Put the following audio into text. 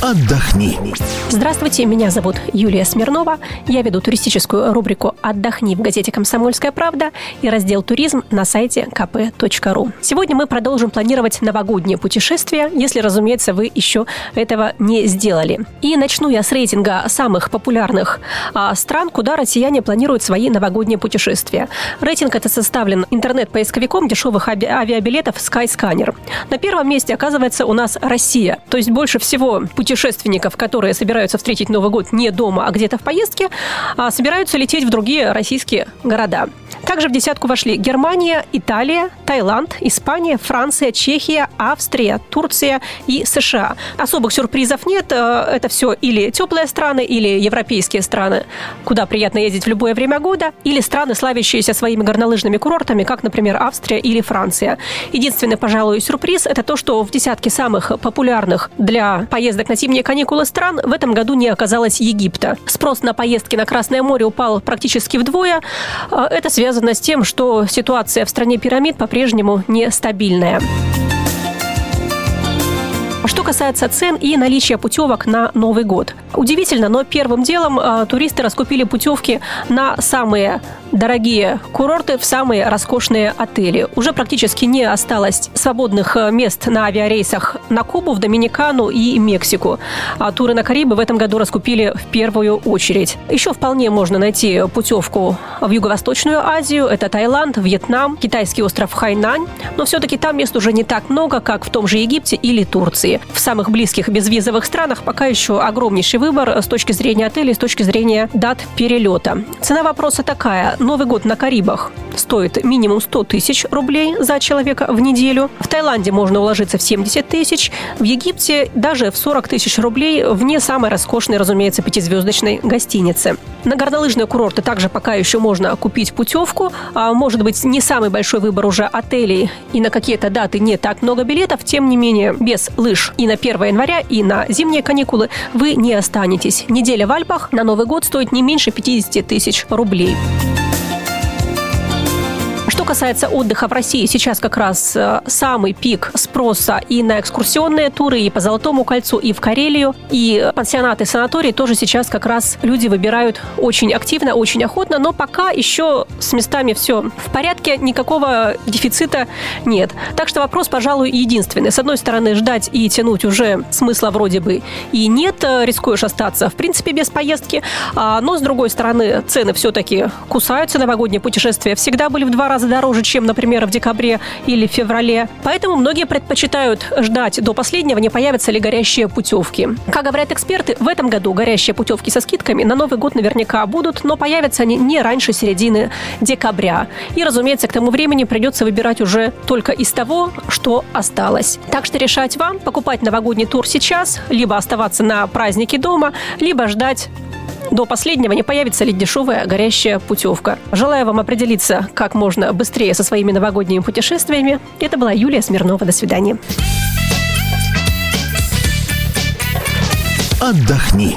отдохни. Здравствуйте, меня зовут Юлия Смирнова. Я веду туристическую рубрику «Отдохни» в газете «Комсомольская правда» и раздел «Туризм» на сайте kp.ru. Сегодня мы продолжим планировать новогоднее путешествие, если, разумеется, вы еще этого не сделали. И начну я с рейтинга самых популярных а, стран, куда россияне планируют свои новогодние путешествия. Рейтинг это составлен интернет-поисковиком дешевых ави- авиабилетов Skyscanner. На первом месте оказывается у нас Россия, то есть больше всего путешественников, которые собираются встретить Новый год не дома, а где-то в поездке, а собираются лететь в другие российские города. Также в десятку вошли Германия, Италия, Таиланд, Испания, Франция, Чехия, Австрия, Турция и США. Особых сюрпризов нет. Э, Это все или теплые страны, или европейские страны, куда приятно ездить в любое время года, или страны, славящиеся своими горнолыжными курортами, как, например, Австрия или Франция. Единственный, пожалуй, сюрприз – это то, что в десятке самых популярных для поездок на зимние каникулы стран в этом году не оказалось Египта. Спрос на поездки на Красное море упал практически вдвое. Э, Это связано с тем, что ситуация в стране пирамид по-прежнему нестабильная. Что касается цен и наличия путевок на Новый год. Удивительно, но первым делом э, туристы раскупили путевки на самые дорогие курорты в самые роскошные отели. Уже практически не осталось свободных э, мест на авиарейсах на Кубу, в Доминикану и Мексику. А туры на Карибы в этом году раскупили в первую очередь. Еще вполне можно найти путевку в Юго-Восточную Азию. Это Таиланд, Вьетнам, китайский остров Хайнань. Но все-таки там мест уже не так много, как в том же Египте или Турции. В самых близких безвизовых странах пока еще огромнейший выбор с точки зрения отелей, с точки зрения дат перелета. Цена вопроса такая. Новый год на Карибах стоит минимум 100 тысяч рублей за человека в неделю. В Таиланде можно уложиться в 70 тысяч. В Египте даже в 40 тысяч рублей вне самой роскошной, разумеется, пятизвездочной гостиницы. На горнолыжные курорты также пока еще можно купить путевку. А может быть, не самый большой выбор уже отелей и на какие-то даты не так много билетов. Тем не менее, без лыж и на 1 января, и на зимние каникулы вы не останетесь. Неделя в Альпах на Новый год стоит не меньше 50 тысяч рублей. Касается отдыха в России, сейчас как раз э, самый пик спроса и на экскурсионные туры, и по Золотому кольцу, и в Карелию, и пансионаты, санатории тоже сейчас как раз люди выбирают очень активно, очень охотно, но пока еще с местами все в порядке, никакого дефицита нет. Так что вопрос, пожалуй, единственный. С одной стороны, ждать и тянуть уже смысла вроде бы и нет, э, рискуешь остаться, в принципе, без поездки, А, но с другой стороны, цены все-таки кусаются, новогодние путешествия всегда были в два раза дороже, чем, например, в декабре или феврале. Поэтому многие предпочитают ждать до последнего, не появятся ли горящие путевки. Как говорят эксперты, в этом году горящие путевки со скидками на Новый год наверняка будут, но появятся они не раньше середины декабря. И, разумеется, к тому времени придется выбирать уже только из того, что осталось. Так что решать вам, покупать новогодний тур сейчас, либо оставаться на празднике дома, либо ждать до последнего не появится ли дешевая горящая путевка. Желаю вам определиться как можно быстрее со своими новогодними путешествиями. Это была Юлия Смирнова. До свидания. Отдохни.